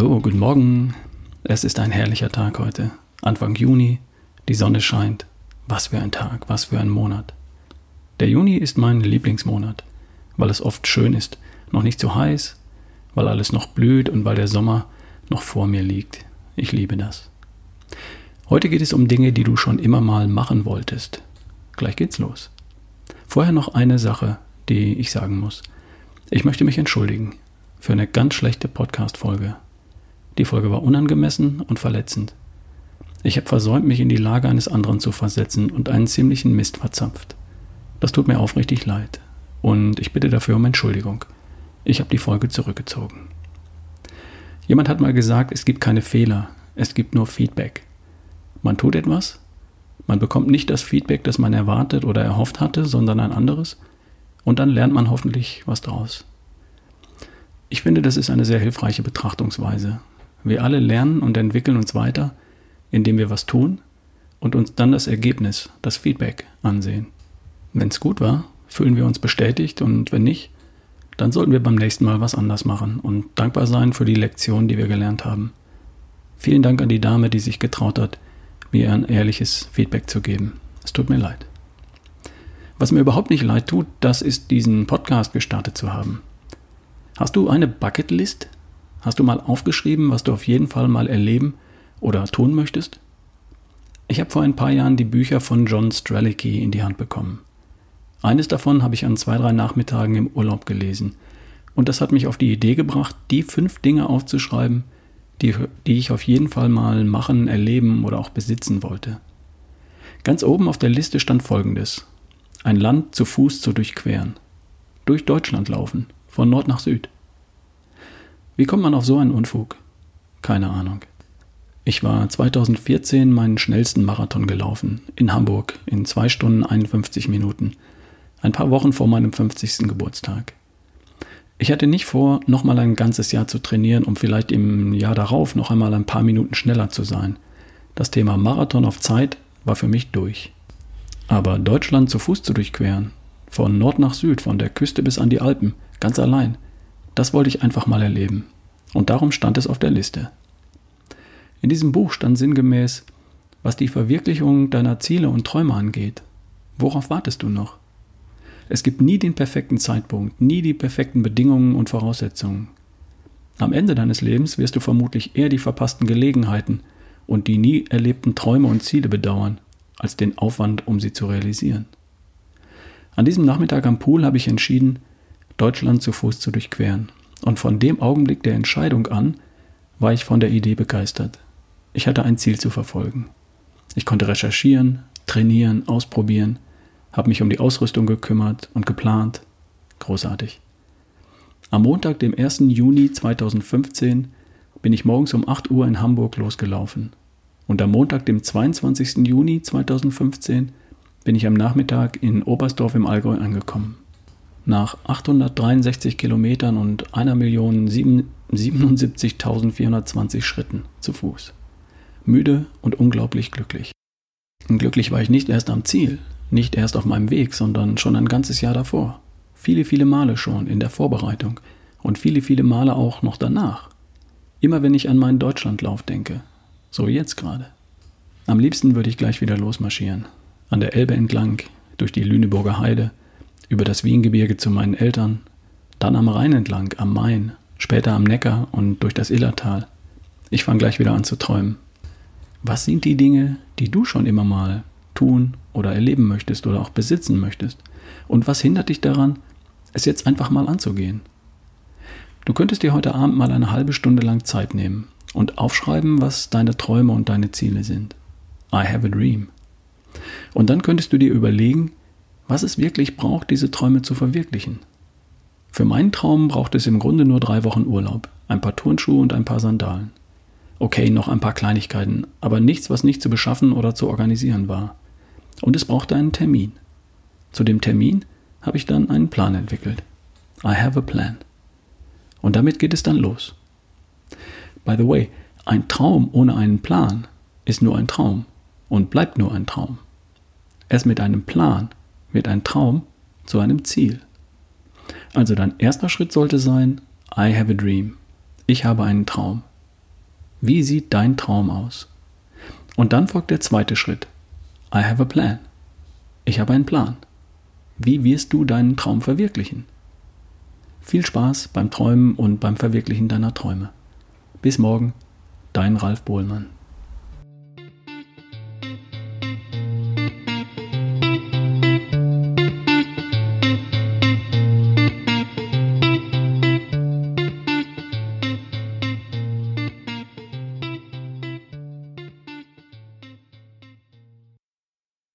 Morgen, es ist ein herrlicher Tag heute. Anfang Juni, die Sonne scheint. Was für ein Tag, was für ein Monat. Der Juni ist mein Lieblingsmonat, weil es oft schön ist, noch nicht zu heiß, weil alles noch blüht und weil der Sommer noch vor mir liegt. Ich liebe das. Heute geht es um Dinge, die du schon immer mal machen wolltest. Gleich geht's los. Vorher noch eine Sache, die ich sagen muss. Ich möchte mich entschuldigen für eine ganz schlechte Podcast-Folge. Die Folge war unangemessen und verletzend. Ich habe versäumt, mich in die Lage eines anderen zu versetzen und einen ziemlichen Mist verzapft. Das tut mir aufrichtig leid und ich bitte dafür um Entschuldigung. Ich habe die Folge zurückgezogen. Jemand hat mal gesagt, es gibt keine Fehler, es gibt nur Feedback. Man tut etwas, man bekommt nicht das Feedback, das man erwartet oder erhofft hatte, sondern ein anderes und dann lernt man hoffentlich was draus. Ich finde, das ist eine sehr hilfreiche Betrachtungsweise. Wir alle lernen und entwickeln uns weiter, indem wir was tun und uns dann das Ergebnis, das Feedback ansehen. Wenn es gut war, fühlen wir uns bestätigt und wenn nicht, dann sollten wir beim nächsten Mal was anders machen und dankbar sein für die Lektion, die wir gelernt haben. Vielen Dank an die Dame, die sich getraut hat, mir ein ehrliches Feedback zu geben. Es tut mir leid. Was mir überhaupt nicht leid tut, das ist diesen Podcast gestartet zu haben. Hast du eine Bucketlist? Hast du mal aufgeschrieben, was du auf jeden Fall mal erleben oder tun möchtest? Ich habe vor ein paar Jahren die Bücher von John Strelicky in die Hand bekommen. Eines davon habe ich an zwei, drei Nachmittagen im Urlaub gelesen. Und das hat mich auf die Idee gebracht, die fünf Dinge aufzuschreiben, die, die ich auf jeden Fall mal machen, erleben oder auch besitzen wollte. Ganz oben auf der Liste stand folgendes. Ein Land zu Fuß zu durchqueren. Durch Deutschland laufen, von Nord nach Süd. Wie kommt man auf so einen Unfug? Keine Ahnung. Ich war 2014 meinen schnellsten Marathon gelaufen, in Hamburg, in 2 Stunden 51 Minuten ein paar Wochen vor meinem 50. Geburtstag. Ich hatte nicht vor, nochmal ein ganzes Jahr zu trainieren, um vielleicht im Jahr darauf noch einmal ein paar Minuten schneller zu sein. Das Thema Marathon auf Zeit war für mich durch. Aber Deutschland zu Fuß zu durchqueren, von Nord nach Süd, von der Küste bis an die Alpen, ganz allein, das wollte ich einfach mal erleben. Und darum stand es auf der Liste. In diesem Buch stand sinngemäß, was die Verwirklichung deiner Ziele und Träume angeht. Worauf wartest du noch? Es gibt nie den perfekten Zeitpunkt, nie die perfekten Bedingungen und Voraussetzungen. Am Ende deines Lebens wirst du vermutlich eher die verpassten Gelegenheiten und die nie erlebten Träume und Ziele bedauern, als den Aufwand, um sie zu realisieren. An diesem Nachmittag am Pool habe ich entschieden, Deutschland zu Fuß zu durchqueren. Und von dem Augenblick der Entscheidung an war ich von der Idee begeistert. Ich hatte ein Ziel zu verfolgen. Ich konnte recherchieren, trainieren, ausprobieren, habe mich um die Ausrüstung gekümmert und geplant. Großartig. Am Montag, dem 1. Juni 2015, bin ich morgens um 8 Uhr in Hamburg losgelaufen. Und am Montag, dem 22. Juni 2015, bin ich am Nachmittag in Oberstdorf im Allgäu angekommen. Nach 863 Kilometern und 1.077.420 Schritten zu Fuß. Müde und unglaublich glücklich. Und glücklich war ich nicht erst am Ziel, nicht erst auf meinem Weg, sondern schon ein ganzes Jahr davor. Viele, viele Male schon in der Vorbereitung und viele, viele Male auch noch danach. Immer wenn ich an meinen Deutschlandlauf denke, so jetzt gerade. Am liebsten würde ich gleich wieder losmarschieren. An der Elbe entlang, durch die Lüneburger Heide, über das Wiengebirge zu meinen Eltern, dann am Rhein entlang, am Main, später am Neckar und durch das Illertal. Ich fange gleich wieder an zu träumen. Was sind die Dinge, die du schon immer mal tun oder erleben möchtest oder auch besitzen möchtest? Und was hindert dich daran, es jetzt einfach mal anzugehen? Du könntest dir heute Abend mal eine halbe Stunde lang Zeit nehmen und aufschreiben, was deine Träume und deine Ziele sind. I have a dream. Und dann könntest du dir überlegen, was es wirklich braucht, diese Träume zu verwirklichen. Für meinen Traum braucht es im Grunde nur drei Wochen Urlaub, ein paar Turnschuhe und ein paar Sandalen. Okay, noch ein paar Kleinigkeiten, aber nichts, was nicht zu beschaffen oder zu organisieren war. Und es brauchte einen Termin. Zu dem Termin habe ich dann einen Plan entwickelt. I have a plan. Und damit geht es dann los. By the way, ein Traum ohne einen Plan ist nur ein Traum und bleibt nur ein Traum. Erst mit einem Plan wird ein Traum zu einem Ziel. Also dein erster Schritt sollte sein, I have a dream. Ich habe einen Traum. Wie sieht dein Traum aus? Und dann folgt der zweite Schritt. I have a plan. Ich habe einen Plan. Wie wirst du deinen Traum verwirklichen? Viel Spaß beim Träumen und beim Verwirklichen deiner Träume. Bis morgen, dein Ralf Bohlmann.